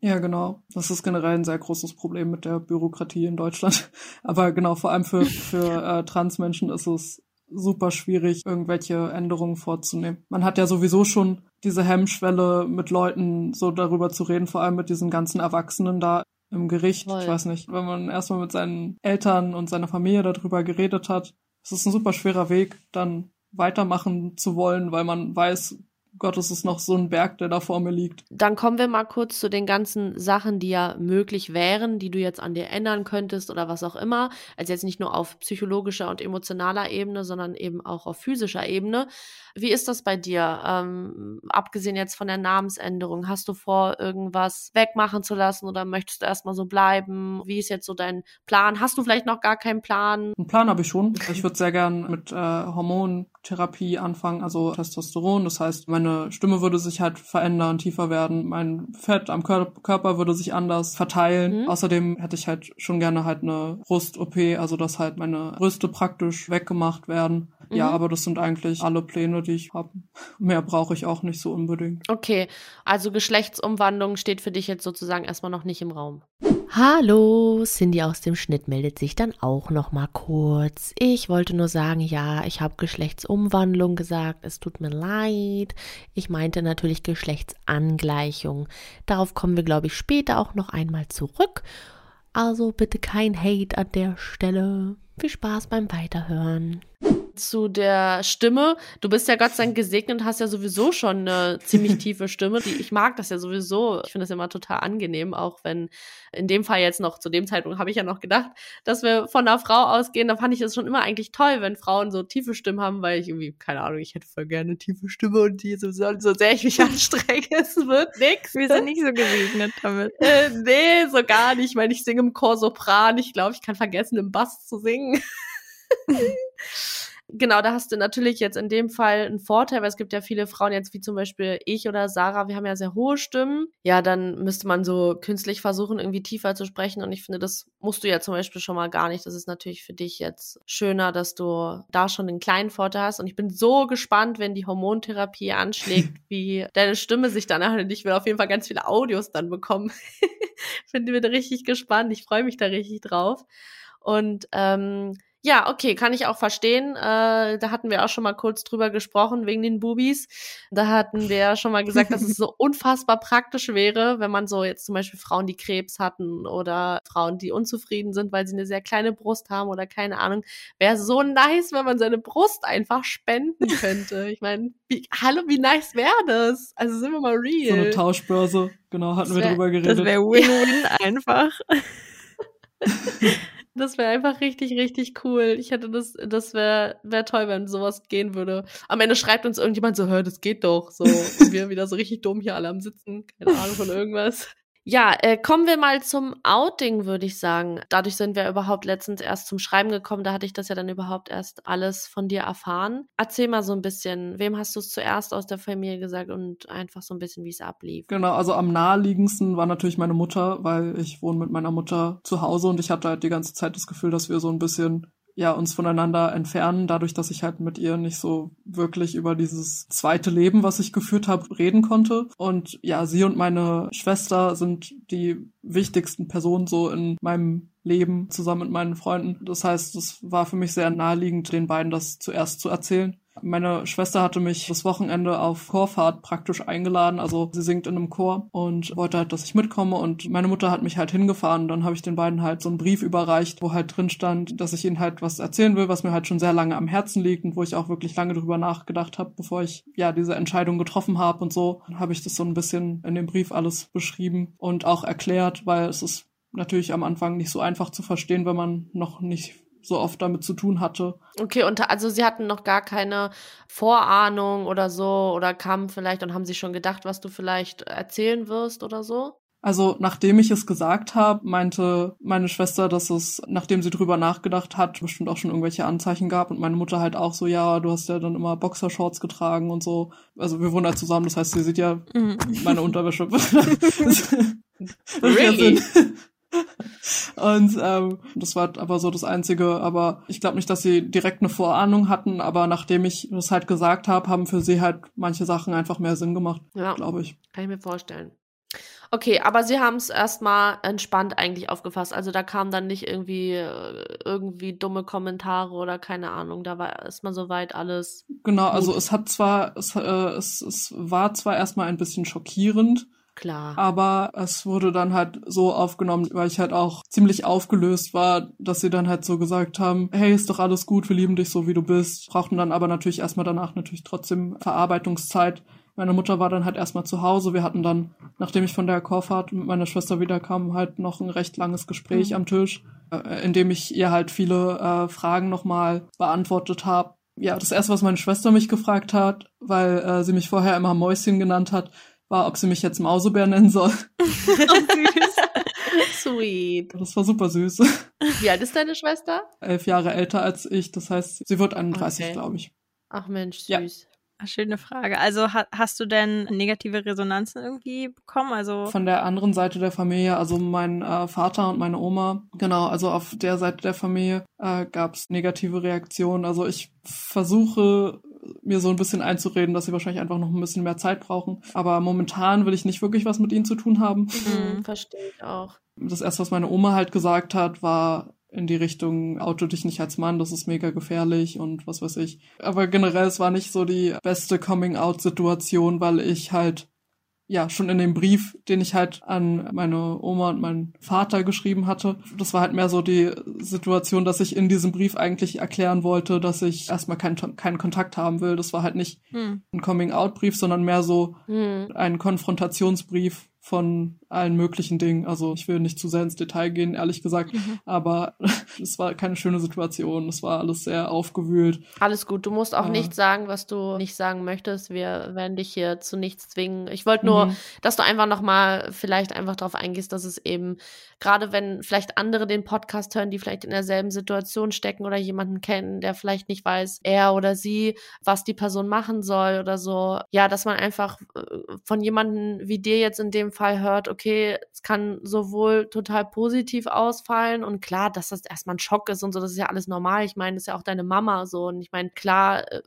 Ja, genau. Das ist generell ein sehr großes Problem mit der Bürokratie in Deutschland. Aber genau, vor allem für, für äh, Transmenschen ist es super schwierig, irgendwelche Änderungen vorzunehmen. Man hat ja sowieso schon diese Hemmschwelle, mit Leuten so darüber zu reden, vor allem mit diesen ganzen Erwachsenen da im Gericht. Voll. Ich weiß nicht, wenn man erstmal mit seinen Eltern und seiner Familie darüber geredet hat, es ist ein super schwerer Weg, dann weitermachen zu wollen, weil man weiß, Gott, es ist noch so ein Berg, der da vor mir liegt. Dann kommen wir mal kurz zu den ganzen Sachen, die ja möglich wären, die du jetzt an dir ändern könntest oder was auch immer. Also jetzt nicht nur auf psychologischer und emotionaler Ebene, sondern eben auch auf physischer Ebene. Wie ist das bei dir? Ähm, abgesehen jetzt von der Namensänderung, hast du vor, irgendwas wegmachen zu lassen oder möchtest du erstmal so bleiben? Wie ist jetzt so dein Plan? Hast du vielleicht noch gar keinen Plan? Einen Plan habe ich schon. Ich würde sehr gern mit äh, Hormontherapie anfangen, also Testosteron. Das heißt, meine Stimme würde sich halt verändern, tiefer werden. Mein Fett am Kör Körper würde sich anders verteilen. Mhm. Außerdem hätte ich halt schon gerne halt eine Brust-OP, also dass halt meine Brüste praktisch weggemacht werden. Ja, Mhm. aber das sind eigentlich alle Pläne, die ich habe. Mehr brauche ich auch nicht so unbedingt. Okay, also Geschlechtsumwandlung steht für dich jetzt sozusagen erstmal noch nicht im Raum. Hallo, Cindy aus dem Schnitt meldet sich dann auch noch mal kurz. Ich wollte nur sagen, ja, ich habe Geschlechtsumwandlung gesagt. Es tut mir leid. Ich meinte natürlich Geschlechtsangleichung. Darauf kommen wir, glaube ich, später auch noch einmal zurück. Also bitte kein Hate an der Stelle. Viel Spaß beim Weiterhören. Zu der Stimme. Du bist ja Gott sei Dank gesegnet, hast ja sowieso schon eine ziemlich tiefe Stimme. Die, ich mag das ja sowieso. Ich finde das immer total angenehm, auch wenn in dem Fall jetzt noch, zu dem Zeitpunkt habe ich ja noch gedacht, dass wir von einer Frau ausgehen. Da fand ich es schon immer eigentlich toll, wenn Frauen so tiefe Stimmen haben, weil ich irgendwie, keine Ahnung, ich hätte voll gerne eine tiefe Stimme und die so, so sehr ich mich anstrenge, es wird nix. Wir sind nicht so gesegnet damit. Äh, nee, so gar nicht. Ich meine, ich singe im Chor Sopran. Ich glaube, ich kann vergessen, im Bass zu singen. Genau, da hast du natürlich jetzt in dem Fall einen Vorteil, weil es gibt ja viele Frauen jetzt, wie zum Beispiel ich oder Sarah, wir haben ja sehr hohe Stimmen. Ja, dann müsste man so künstlich versuchen, irgendwie tiefer zu sprechen. Und ich finde, das musst du ja zum Beispiel schon mal gar nicht. Das ist natürlich für dich jetzt schöner, dass du da schon einen kleinen Vorteil hast. Und ich bin so gespannt, wenn die Hormontherapie anschlägt, wie deine Stimme sich dann anhört. Ich will auf jeden Fall ganz viele Audios dann bekommen. Finde mir da richtig gespannt. Ich freue mich da richtig drauf. Und ähm, ja, okay, kann ich auch verstehen. Äh, da hatten wir auch schon mal kurz drüber gesprochen wegen den Bubis. Da hatten wir ja schon mal gesagt, dass es so unfassbar praktisch wäre, wenn man so jetzt zum Beispiel Frauen, die Krebs hatten oder Frauen, die unzufrieden sind, weil sie eine sehr kleine Brust haben oder keine Ahnung. Wäre so nice, wenn man seine Brust einfach spenden könnte. Ich meine, wie, hallo, wie nice wäre das? Also sind wir mal real. So eine Tauschbörse, genau, hatten Das wir wär- drüber Das geredet. wäre Win-Win einfach. Das wäre einfach richtig, richtig cool. Ich hätte das, das wäre wär toll, wenn sowas gehen würde. Am Ende schreibt uns irgendjemand so, hör, das geht doch. So, und wir wieder so richtig dumm hier alle am Sitzen. Keine Ahnung von irgendwas. Ja, äh, kommen wir mal zum Outing, würde ich sagen. Dadurch sind wir überhaupt letztens erst zum Schreiben gekommen. Da hatte ich das ja dann überhaupt erst alles von dir erfahren. Erzähl mal so ein bisschen, wem hast du es zuerst aus der Familie gesagt und einfach so ein bisschen, wie es ablief. Genau, also am naheliegendsten war natürlich meine Mutter, weil ich wohne mit meiner Mutter zu Hause und ich hatte halt die ganze Zeit das Gefühl, dass wir so ein bisschen ja uns voneinander entfernen, dadurch, dass ich halt mit ihr nicht so wirklich über dieses zweite Leben, was ich geführt habe, reden konnte. Und ja, sie und meine Schwester sind die wichtigsten Personen so in meinem Leben zusammen mit meinen Freunden. Das heißt, es war für mich sehr naheliegend, den beiden das zuerst zu erzählen. Meine Schwester hatte mich das Wochenende auf Chorfahrt praktisch eingeladen. Also sie singt in einem Chor und wollte halt, dass ich mitkomme. Und meine Mutter hat mich halt hingefahren. Dann habe ich den beiden halt so einen Brief überreicht, wo halt drin stand, dass ich ihnen halt was erzählen will, was mir halt schon sehr lange am Herzen liegt und wo ich auch wirklich lange drüber nachgedacht habe, bevor ich ja diese Entscheidung getroffen habe und so. Habe ich das so ein bisschen in dem Brief alles beschrieben und auch erklärt, weil es ist natürlich am Anfang nicht so einfach zu verstehen, wenn man noch nicht so oft damit zu tun hatte. Okay, und also sie hatten noch gar keine Vorahnung oder so oder kamen vielleicht und haben sich schon gedacht, was du vielleicht erzählen wirst oder so? Also nachdem ich es gesagt habe, meinte meine Schwester, dass es, nachdem sie drüber nachgedacht hat, bestimmt auch schon irgendwelche Anzeichen gab und meine Mutter halt auch so, ja, du hast ja dann immer Boxershorts getragen und so. Also wir wohnen halt zusammen, das heißt, sie sieht ja Mhm. meine Unterwäsche. Das ja Really? Und ähm, das war aber so das Einzige. Aber ich glaube nicht, dass sie direkt eine Vorahnung hatten. Aber nachdem ich das halt gesagt habe, haben für sie halt manche Sachen einfach mehr Sinn gemacht, Ja, glaube ich. kann ich mir vorstellen. Okay, aber sie haben es erstmal entspannt eigentlich aufgefasst. Also da kamen dann nicht irgendwie äh, irgendwie dumme Kommentare oder keine Ahnung. Da war erstmal soweit alles. Genau, also Gut. es hat zwar, es, äh, es, es war zwar erstmal ein bisschen schockierend, Klar. aber es wurde dann halt so aufgenommen, weil ich halt auch ziemlich aufgelöst war, dass sie dann halt so gesagt haben, hey, ist doch alles gut, wir lieben dich so, wie du bist. Brauchten dann aber natürlich erstmal danach natürlich trotzdem Verarbeitungszeit. Meine Mutter war dann halt erstmal zu Hause. Wir hatten dann, nachdem ich von der Chorfahrt mit meiner Schwester wiederkam, halt noch ein recht langes Gespräch Mhm. am Tisch, äh, in dem ich ihr halt viele äh, Fragen nochmal beantwortet habe. Ja, das erste, was meine Schwester mich gefragt hat, weil äh, sie mich vorher immer Mäuschen genannt hat, war, ob sie mich jetzt Mausebär nennen soll. Sweet. Das war super süß. Wie alt ist deine Schwester? Elf Jahre älter als ich, das heißt, sie wird 31, Okay. glaube ich. Ach Mensch, Ja. Süß. Schöne Frage. Also ha hast du denn negative Resonanzen irgendwie bekommen? Also von der anderen Seite der Familie, also mein äh, Vater und meine Oma, genau, also auf der Seite der Familie äh, gab es negative Reaktionen. Also ich versuche mir so ein bisschen einzureden, dass sie wahrscheinlich einfach noch ein bisschen mehr Zeit brauchen. Aber momentan will ich nicht wirklich was mit ihnen zu tun haben. Mhm, verstehe ich auch. Das erste, was meine Oma halt gesagt hat, war, in die Richtung Auto dich nicht als Mann, das ist mega gefährlich und was weiß ich. Aber generell, es war nicht so die beste Coming-out-Situation, weil ich halt ja, schon in dem Brief, den ich halt an meine Oma und meinen Vater geschrieben hatte, das war halt mehr so die Situation, dass ich in diesem Brief eigentlich erklären wollte, dass ich erstmal keinen keinen Kontakt haben will. Das war halt nicht hm. ein Coming-out-Brief, sondern mehr so hm. ein Konfrontationsbrief von allen möglichen Dingen. Also ich will nicht zu sehr ins Detail gehen, ehrlich gesagt, mhm. aber es war keine schöne Situation. Es war alles sehr aufgewühlt. Alles gut. Du musst auch äh, nicht sagen, was du nicht sagen möchtest. Wir werden dich hier zu nichts zwingen. Ich wollte nur, mhm. dass du einfach noch mal vielleicht einfach darauf eingehst, dass es eben gerade wenn vielleicht andere den Podcast hören, die vielleicht in derselben Situation stecken oder jemanden kennen, der vielleicht nicht weiß, er oder sie, was die Person machen soll oder so. Ja, dass man einfach äh, von jemanden wie dir jetzt in dem Fall hört, okay, es kann sowohl total positiv ausfallen und klar, dass das erstmal ein Schock ist und so, das ist ja alles normal. Ich meine, das ist ja auch deine Mama so und ich meine, klar, äh,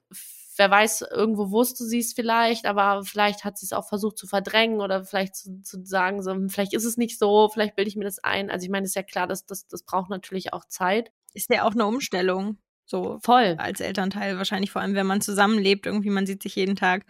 wer weiß, irgendwo wusste sie es vielleicht, aber vielleicht hat sie es auch versucht zu verdrängen oder vielleicht zu, zu sagen, so, hm, vielleicht ist es nicht so, vielleicht bilde ich mir das ein. Also ich meine, ist ja klar, dass das, das braucht natürlich auch Zeit. Ist ja auch eine Umstellung. So voll als Elternteil wahrscheinlich vor allem, wenn man zusammenlebt, irgendwie man sieht sich jeden Tag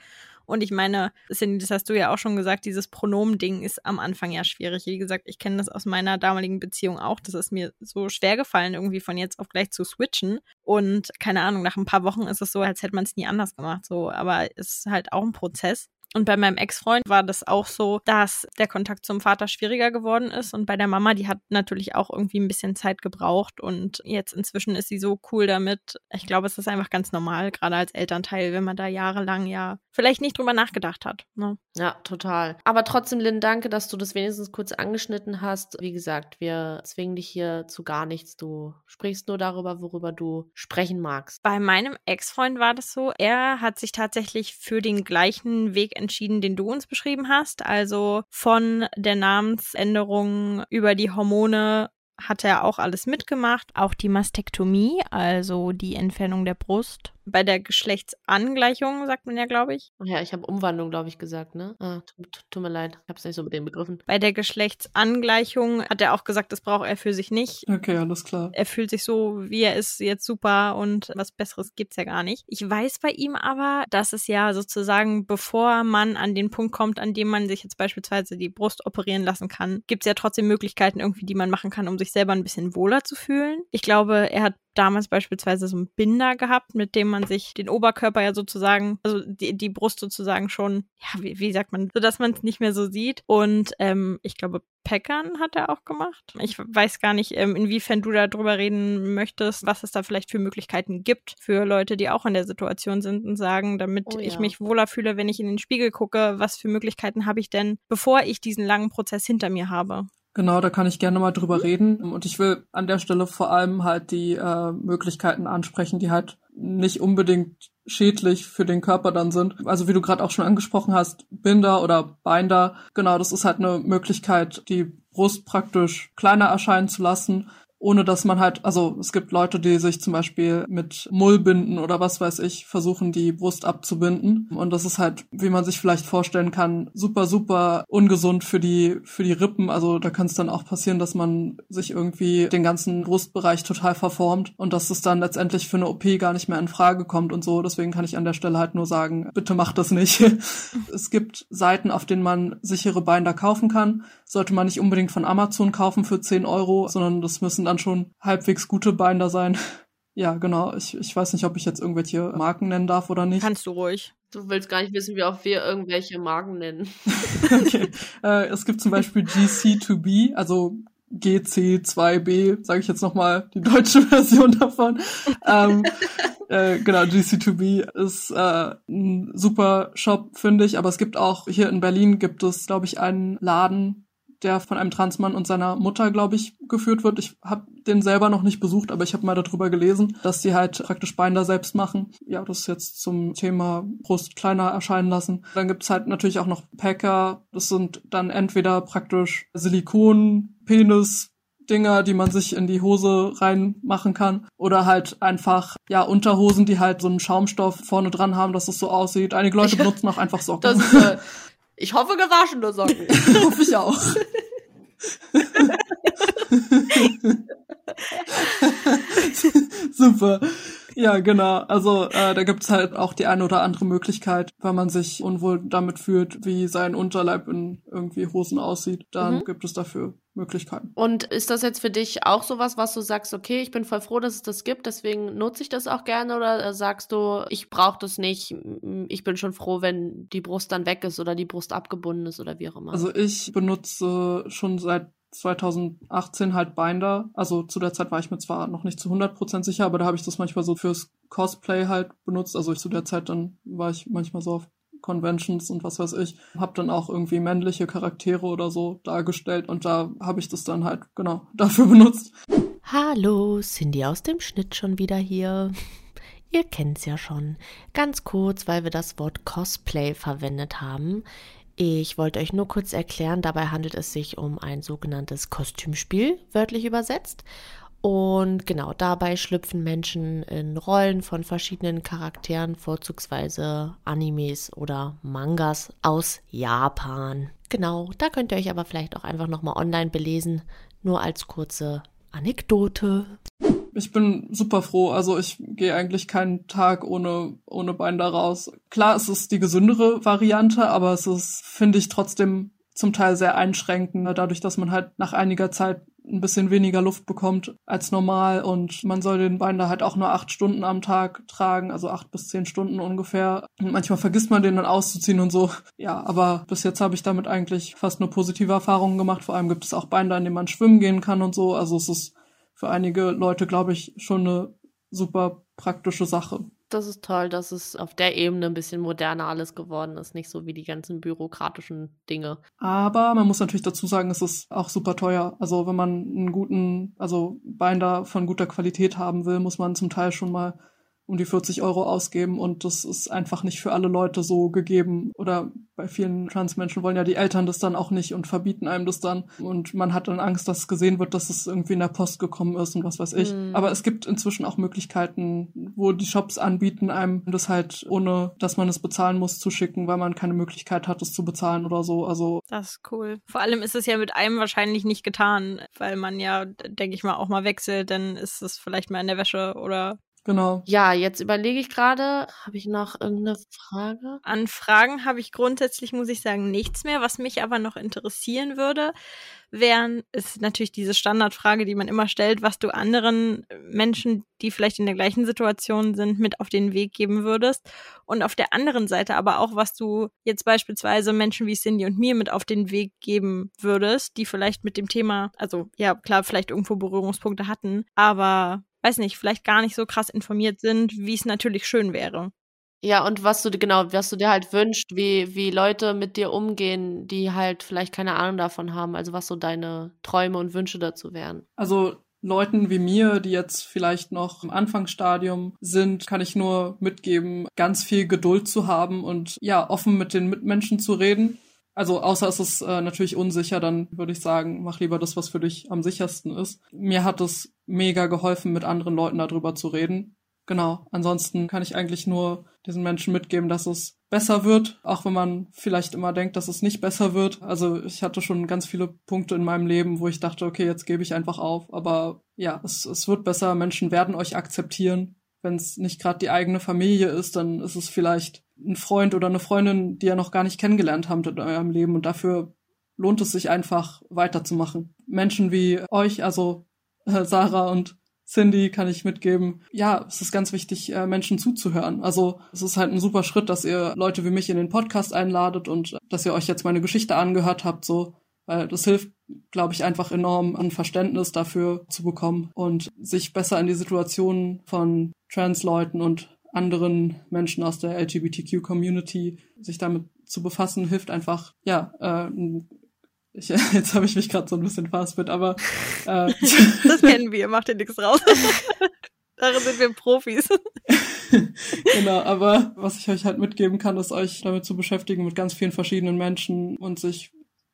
und ich meine, das hast du ja auch schon gesagt, dieses Pronomen-Ding ist am Anfang ja schwierig. Wie gesagt, ich kenne das aus meiner damaligen Beziehung auch. Das ist mir so schwer gefallen, irgendwie von jetzt auf gleich zu switchen. Und keine Ahnung, nach ein paar Wochen ist es so, als hätte man es nie anders gemacht. So, aber es ist halt auch ein Prozess. Und bei meinem Ex-Freund war das auch so, dass der Kontakt zum Vater schwieriger geworden ist. Und bei der Mama, die hat natürlich auch irgendwie ein bisschen Zeit gebraucht. Und jetzt inzwischen ist sie so cool damit. Ich glaube, es ist einfach ganz normal, gerade als Elternteil, wenn man da jahrelang ja vielleicht nicht drüber nachgedacht hat. Ne? Ja, total. Aber trotzdem, Lynn, danke, dass du das wenigstens kurz angeschnitten hast. Wie gesagt, wir zwingen dich hier zu gar nichts. Du sprichst nur darüber, worüber du sprechen magst. Bei meinem Ex-Freund war das so, er hat sich tatsächlich für den gleichen Weg entschieden, den du uns beschrieben hast. Also von der Namensänderung über die Hormone hat er auch alles mitgemacht. Auch die Mastektomie, also die Entfernung der Brust bei der Geschlechtsangleichung, sagt man ja, glaube ich. Ja, ich habe Umwandlung, glaube ich, gesagt, ne? Ah, tut, tut mir leid, ich habe es nicht so mit den Begriffen. Bei der Geschlechtsangleichung hat er auch gesagt, das braucht er für sich nicht. Okay, alles klar. Er fühlt sich so, wie er ist, jetzt super und was Besseres gibt's ja gar nicht. Ich weiß bei ihm aber, dass es ja sozusagen, bevor man an den Punkt kommt, an dem man sich jetzt beispielsweise die Brust operieren lassen kann, gibt's ja trotzdem Möglichkeiten irgendwie, die man machen kann, um sich selber ein bisschen wohler zu fühlen. Ich glaube, er hat damals beispielsweise so einen Binder gehabt, mit dem man sich den Oberkörper ja sozusagen, also die, die Brust sozusagen schon, ja, wie, wie sagt man, so dass man es nicht mehr so sieht. Und ähm, ich glaube, Packern hat er auch gemacht. Ich weiß gar nicht, ähm, inwiefern du darüber reden möchtest, was es da vielleicht für Möglichkeiten gibt für Leute, die auch in der Situation sind und sagen, damit oh, ja. ich mich wohler fühle, wenn ich in den Spiegel gucke, was für Möglichkeiten habe ich denn, bevor ich diesen langen Prozess hinter mir habe. Genau, da kann ich gerne mal drüber reden. Und ich will an der Stelle vor allem halt die äh, Möglichkeiten ansprechen, die halt nicht unbedingt schädlich für den Körper dann sind. Also wie du gerade auch schon angesprochen hast, Binder oder Binder, genau, das ist halt eine Möglichkeit, die Brust praktisch kleiner erscheinen zu lassen, ohne dass man halt, also es gibt Leute, die sich zum Beispiel mit Mullbinden oder was weiß ich versuchen, die Brust abzubinden. Und das ist halt, wie man sich vielleicht vorstellen kann, super, super ungesund für die, für die Rippen. Also da kann es dann auch passieren, dass man sich irgendwie den ganzen Brustbereich total verformt und dass es dann letztendlich für eine OP gar nicht mehr in Frage kommt und so. Deswegen kann ich an der Stelle halt nur sagen, bitte macht das nicht. es gibt Seiten, auf denen man sichere Binder kaufen kann. Sollte man nicht unbedingt von Amazon kaufen für 10 Euro, sondern das müssen dann schon halbwegs gute Binder sein. Ja, genau. Ich, ich weiß nicht, ob ich jetzt irgendwelche Marken nennen darf oder nicht. Kannst du ruhig. Du willst gar nicht wissen, wie auch wir irgendwelche Marken nennen. okay. Äh, es gibt zum Beispiel GC2B, also GC2B, sage ich jetzt nochmal die deutsche Version davon. ähm, äh, genau, GC2B ist äh, ein super Shop, finde ich. Aber es gibt auch hier in Berlin gibt es, glaube ich, einen Laden, der von einem Transmann und seiner Mutter, glaube ich, geführt wird. Ich habe den selber noch nicht besucht, aber ich habe mal darüber gelesen, dass die halt praktisch Binder selbst machen. Ja, das ist jetzt zum Thema Brust kleiner erscheinen lassen. Dann gibt's halt natürlich auch noch Packer. Das sind dann entweder praktisch Silikon, Penis, Dinger, die man sich in die Hose reinmachen kann. Oder halt einfach, ja, Unterhosen, die halt so einen Schaumstoff vorne dran haben, dass es so aussieht. Einige Leute benutzen auch einfach Socken. Das ist, äh, ich hoffe, gewaschene Socken. Hoffe ich auch. Super. Ja, genau. Also äh, da gibt's halt auch die eine oder andere Möglichkeit, wenn man sich unwohl damit fühlt, wie sein Unterleib in irgendwie Hosen aussieht, dann mhm. gibt es dafür Möglichkeiten. Und ist das jetzt für dich auch sowas, was du sagst, okay, ich bin voll froh, dass es das gibt, deswegen nutze ich das auch gerne oder sagst du, ich brauche das nicht, ich bin schon froh, wenn die Brust dann weg ist oder die Brust abgebunden ist oder wie auch immer? Also ich benutze schon seit 2018 halt Binder. Also zu der Zeit war ich mir zwar noch nicht zu 100% sicher, aber da habe ich das manchmal so fürs Cosplay halt benutzt. Also ich zu der Zeit dann war ich manchmal so auf Conventions und was weiß ich, habe dann auch irgendwie männliche Charaktere oder so dargestellt und da habe ich das dann halt genau dafür benutzt. Hallo, Cindy aus dem Schnitt schon wieder hier. Ihr kennt's ja schon. Ganz kurz, weil wir das Wort Cosplay verwendet haben. Ich wollte euch nur kurz erklären, dabei handelt es sich um ein sogenanntes Kostümspiel, wörtlich übersetzt. Und genau dabei schlüpfen Menschen in Rollen von verschiedenen Charakteren, vorzugsweise Animes oder Mangas aus Japan. Genau, da könnt ihr euch aber vielleicht auch einfach nochmal online belesen, nur als kurze Anekdote ich bin super froh. Also ich gehe eigentlich keinen Tag ohne, ohne Bein da raus. Klar, es ist die gesündere Variante, aber es ist, finde ich, trotzdem zum Teil sehr einschränkend, ne? dadurch, dass man halt nach einiger Zeit ein bisschen weniger Luft bekommt als normal und man soll den Bein da halt auch nur acht Stunden am Tag tragen, also acht bis zehn Stunden ungefähr. Und manchmal vergisst man den dann auszuziehen und so. Ja, aber bis jetzt habe ich damit eigentlich fast nur positive Erfahrungen gemacht. Vor allem gibt es auch Beine, in denen man schwimmen gehen kann und so. Also es ist für einige Leute, glaube ich, schon eine super praktische Sache. Das ist toll, dass es auf der Ebene ein bisschen moderner alles geworden ist, nicht so wie die ganzen bürokratischen Dinge. Aber man muss natürlich dazu sagen, es ist auch super teuer. Also wenn man einen guten, also Binder von guter Qualität haben will, muss man zum Teil schon mal um die 40 Euro ausgeben und das ist einfach nicht für alle Leute so gegeben. Oder bei vielen Transmenschen wollen ja die Eltern das dann auch nicht und verbieten einem das dann. Und man hat dann Angst, dass gesehen wird, dass es irgendwie in der Post gekommen ist und was weiß ich. Mhm. Aber es gibt inzwischen auch Möglichkeiten, wo die Shops anbieten, einem das halt ohne, dass man es bezahlen muss, zu schicken, weil man keine Möglichkeit hat, es zu bezahlen oder so. Also. Das ist cool. Vor allem ist es ja mit einem wahrscheinlich nicht getan, weil man ja, denke ich mal, auch mal wechselt, dann ist es vielleicht mal in der Wäsche oder Genau. Ja, jetzt überlege ich gerade, habe ich noch irgendeine Frage? An Fragen habe ich grundsätzlich, muss ich sagen, nichts mehr. Was mich aber noch interessieren würde, wären, ist natürlich diese Standardfrage, die man immer stellt, was du anderen Menschen, die vielleicht in der gleichen Situation sind, mit auf den Weg geben würdest. Und auf der anderen Seite aber auch, was du jetzt beispielsweise Menschen wie Cindy und mir mit auf den Weg geben würdest, die vielleicht mit dem Thema, also ja, klar, vielleicht irgendwo Berührungspunkte hatten, aber weiß nicht, vielleicht gar nicht so krass informiert sind, wie es natürlich schön wäre. Ja, und was du genau, was du dir halt wünschst, wie, wie Leute mit dir umgehen, die halt vielleicht keine Ahnung davon haben, also was so deine Träume und Wünsche dazu wären. Also Leuten wie mir, die jetzt vielleicht noch im Anfangsstadium sind, kann ich nur mitgeben, ganz viel Geduld zu haben und ja, offen mit den Mitmenschen zu reden also außer es ist äh, natürlich unsicher, dann würde ich sagen, mach lieber das, was für dich am sichersten ist. Mir hat es mega geholfen, mit anderen Leuten darüber zu reden. Genau. Ansonsten kann ich eigentlich nur diesen Menschen mitgeben, dass es besser wird, auch wenn man vielleicht immer denkt, dass es nicht besser wird. Also ich hatte schon ganz viele Punkte in meinem Leben, wo ich dachte, okay, jetzt gebe ich einfach auf. Aber ja, es, es wird besser. Menschen werden euch akzeptieren. Wenn es nicht gerade die eigene Familie ist, dann ist es vielleicht ein Freund oder eine Freundin, die ihr noch gar nicht kennengelernt habt in eurem Leben. Und dafür lohnt es sich einfach weiterzumachen. Menschen wie euch, also äh, Sarah und Cindy kann ich mitgeben. Ja, es ist ganz wichtig, äh, Menschen zuzuhören. Also es ist halt ein super Schritt, dass ihr Leute wie mich in den Podcast einladet und dass ihr euch jetzt meine Geschichte angehört habt, so, weil das hilft, glaube ich, einfach enorm an Verständnis dafür zu bekommen und sich besser in die Situation von Trans-Leuten und anderen Menschen aus der LGBTQ-Community sich damit zu befassen, hilft einfach, ja, äh, ich, jetzt habe ich mich gerade so ein bisschen fastbit, aber äh, das kennen wir, macht dir nichts raus. Darin sind wir Profis. genau, aber was ich euch halt mitgeben kann, ist euch damit zu beschäftigen mit ganz vielen verschiedenen Menschen und sich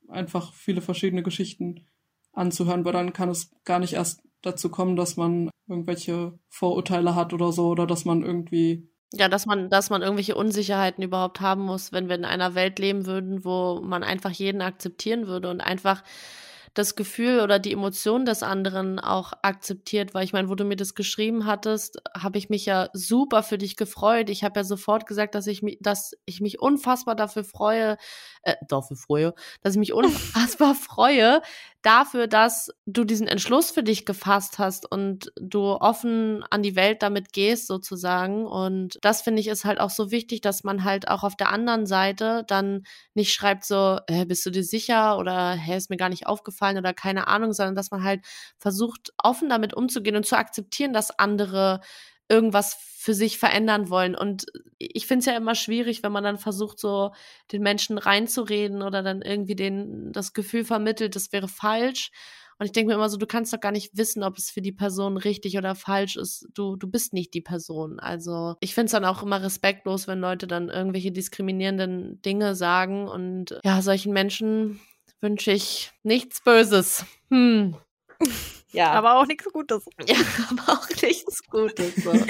einfach viele verschiedene Geschichten anzuhören, weil dann kann es gar nicht erst dazu kommen, dass man irgendwelche Vorurteile hat oder so oder dass man irgendwie ja, dass man, dass man irgendwelche Unsicherheiten überhaupt haben muss, wenn wir in einer Welt leben würden, wo man einfach jeden akzeptieren würde und einfach das Gefühl oder die Emotion des anderen auch akzeptiert, weil ich meine, wo du mir das geschrieben hattest, habe ich mich ja super für dich gefreut. Ich habe ja sofort gesagt, dass ich mich, dass ich mich unfassbar dafür freue, äh, dafür freue, dass ich mich unfassbar freue dafür, dass du diesen Entschluss für dich gefasst hast und du offen an die Welt damit gehst sozusagen. Und das finde ich ist halt auch so wichtig, dass man halt auch auf der anderen Seite dann nicht schreibt so, äh, bist du dir sicher oder hä, ist mir gar nicht aufgefallen oder keine Ahnung, sondern dass man halt versucht, offen damit umzugehen und zu akzeptieren, dass andere irgendwas für sich verändern wollen. Und ich finde es ja immer schwierig, wenn man dann versucht, so den Menschen reinzureden oder dann irgendwie den das Gefühl vermittelt, das wäre falsch. Und ich denke mir immer so, du kannst doch gar nicht wissen, ob es für die Person richtig oder falsch ist. Du, du bist nicht die Person. Also ich finde es dann auch immer respektlos, wenn Leute dann irgendwelche diskriminierenden Dinge sagen. Und ja, solchen Menschen wünsche ich nichts Böses. Hm. Ja. Aber auch nichts Gutes. Ja, aber auch nichts Gutes. So.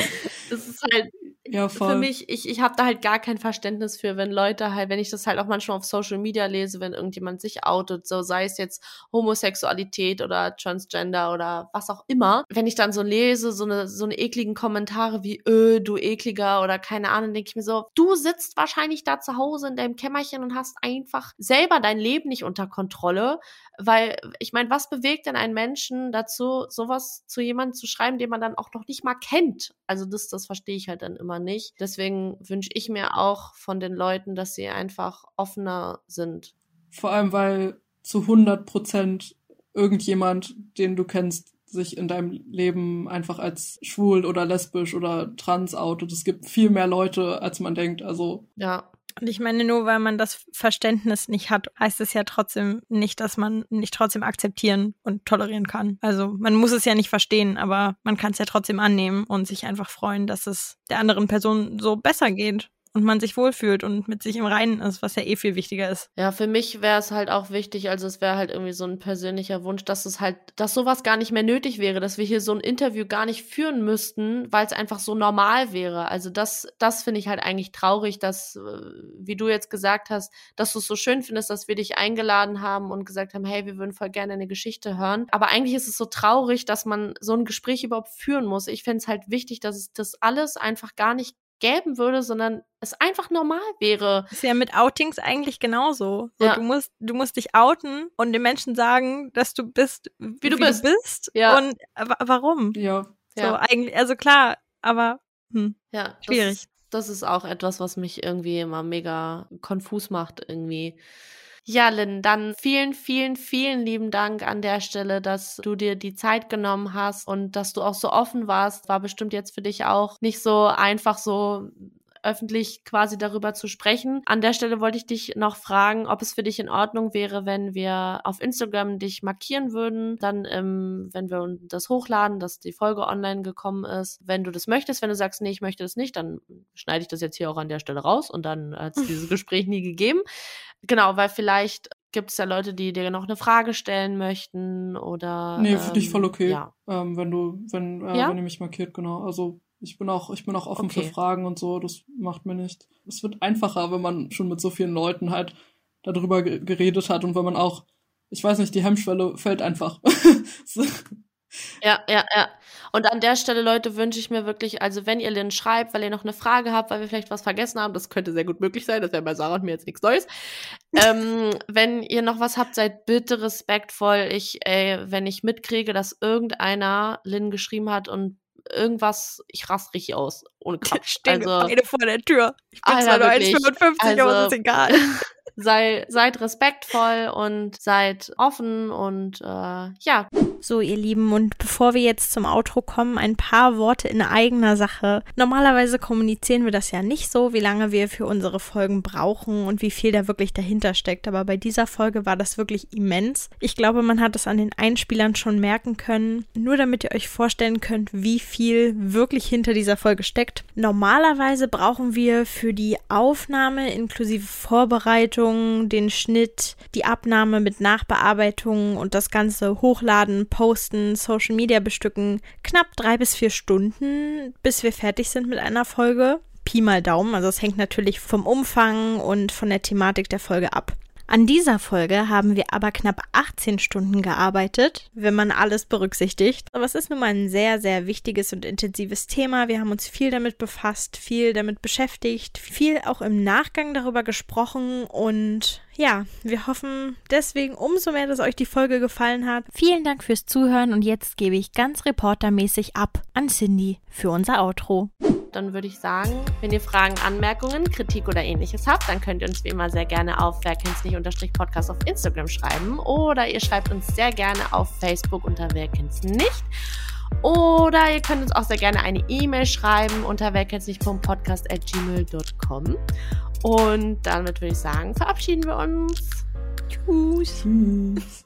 Das ist halt ja, voll. für mich, ich, ich habe da halt gar kein Verständnis für, wenn Leute halt, wenn ich das halt auch manchmal auf Social Media lese, wenn irgendjemand sich outet, so sei es jetzt Homosexualität oder Transgender oder was auch immer, wenn ich dann so lese, so eine, so eine ekligen Kommentare wie, öh, du ekliger oder keine Ahnung, denke ich mir so, du sitzt wahrscheinlich da zu Hause in deinem Kämmerchen und hast einfach selber dein Leben nicht unter Kontrolle, weil ich meine, was bewegt denn einen Menschen dazu, sowas zu jemandem zu schreiben, den man dann auch noch nicht mal kennt? Also das, das verstehe ich halt dann immer nicht. Deswegen wünsche ich mir auch von den Leuten, dass sie einfach offener sind. Vor allem, weil zu 100 Prozent irgendjemand, den du kennst, sich in deinem Leben einfach als schwul oder lesbisch oder trans outet. Es gibt viel mehr Leute, als man denkt. Also ja. Und ich meine, nur weil man das Verständnis nicht hat, heißt es ja trotzdem nicht, dass man nicht trotzdem akzeptieren und tolerieren kann. Also man muss es ja nicht verstehen, aber man kann es ja trotzdem annehmen und sich einfach freuen, dass es der anderen Person so besser geht und man sich wohlfühlt und mit sich im Reinen ist, was ja eh viel wichtiger ist. Ja, für mich wäre es halt auch wichtig, also es wäre halt irgendwie so ein persönlicher Wunsch, dass es halt, dass sowas gar nicht mehr nötig wäre, dass wir hier so ein Interview gar nicht führen müssten, weil es einfach so normal wäre. Also das, das finde ich halt eigentlich traurig, dass, äh, wie du jetzt gesagt hast, dass du es so schön findest, dass wir dich eingeladen haben und gesagt haben, hey, wir würden voll gerne eine Geschichte hören. Aber eigentlich ist es so traurig, dass man so ein Gespräch überhaupt führen muss. Ich finde es halt wichtig, dass es das alles einfach gar nicht gäben würde, sondern es einfach normal wäre. Ist ja mit Outings eigentlich genauso. So, ja. du, musst, du musst dich outen und den Menschen sagen, dass du bist, wie, wie du, bist. du bist. Ja. Und warum? Ja. So, ja. eigentlich, also klar, aber hm, ja, schwierig. Das, das ist auch etwas, was mich irgendwie immer mega konfus macht, irgendwie. Ja, Lynn, dann vielen, vielen, vielen lieben Dank an der Stelle, dass du dir die Zeit genommen hast und dass du auch so offen warst. War bestimmt jetzt für dich auch nicht so einfach so öffentlich quasi darüber zu sprechen. An der Stelle wollte ich dich noch fragen, ob es für dich in Ordnung wäre, wenn wir auf Instagram dich markieren würden, dann, ähm, wenn wir das hochladen, dass die Folge online gekommen ist. Wenn du das möchtest, wenn du sagst, nee, ich möchte das nicht, dann schneide ich das jetzt hier auch an der Stelle raus und dann hat es dieses Gespräch nie gegeben. Genau, weil vielleicht gibt es ja Leute, die dir noch eine Frage stellen möchten oder. Nee, für ähm, dich voll okay. Ja. Ähm, wenn du, wenn, äh, ja? wenn ihr mich markiert, genau. Also ich bin auch, ich bin auch offen okay. für Fragen und so, das macht mir nichts. Es wird einfacher, wenn man schon mit so vielen Leuten halt darüber geredet hat und wenn man auch, ich weiß nicht, die Hemmschwelle fällt einfach. Ja, ja, ja. Und an der Stelle, Leute, wünsche ich mir wirklich, also wenn ihr Lynn schreibt, weil ihr noch eine Frage habt, weil wir vielleicht was vergessen haben, das könnte sehr gut möglich sein, das wäre bei Sarah und mir jetzt nichts Neues. ähm, wenn ihr noch was habt, seid bitte respektvoll. Ich, ey, wenn ich mitkriege, dass irgendeiner Lynn geschrieben hat und irgendwas, ich raste richtig aus. Ohne Quatsch. Stehen also, beide vor der Tür. Ich bin zwar nur 1,55, also, aber es ist egal. sei, seid respektvoll und seid offen und äh, ja. So, ihr Lieben, und bevor wir jetzt zum Outro kommen, ein paar Worte in eigener Sache. Normalerweise kommunizieren wir das ja nicht so, wie lange wir für unsere Folgen brauchen und wie viel da wirklich dahinter steckt. Aber bei dieser Folge war das wirklich immens. Ich glaube, man hat es an den Einspielern schon merken können. Nur damit ihr euch vorstellen könnt, wie viel wirklich hinter dieser Folge steckt. Normalerweise brauchen wir für die Aufnahme inklusive Vorbereitung, den Schnitt, die Abnahme mit Nachbearbeitung und das ganze Hochladen, Posten, Social Media bestücken knapp drei bis vier Stunden, bis wir fertig sind mit einer Folge. Pi mal Daumen, also es hängt natürlich vom Umfang und von der Thematik der Folge ab. An dieser Folge haben wir aber knapp 18 Stunden gearbeitet, wenn man alles berücksichtigt. Aber es ist nun mal ein sehr, sehr wichtiges und intensives Thema. Wir haben uns viel damit befasst, viel damit beschäftigt, viel auch im Nachgang darüber gesprochen und ja, wir hoffen deswegen umso mehr, dass euch die Folge gefallen hat. Vielen Dank fürs Zuhören und jetzt gebe ich ganz reportermäßig ab an Cindy für unser Outro. Dann würde ich sagen, wenn ihr Fragen, Anmerkungen, Kritik oder ähnliches habt, dann könnt ihr uns wie immer sehr gerne auf wer kennt's nicht unterstrich Podcast auf Instagram schreiben oder ihr schreibt uns sehr gerne auf Facebook unter wer kennt's nicht. Oder ihr könnt uns auch sehr gerne eine E-Mail schreiben unter werkennt's.podcast.gmail.com. Und damit würde ich sagen, verabschieden wir uns. Tschüss. Tschüss.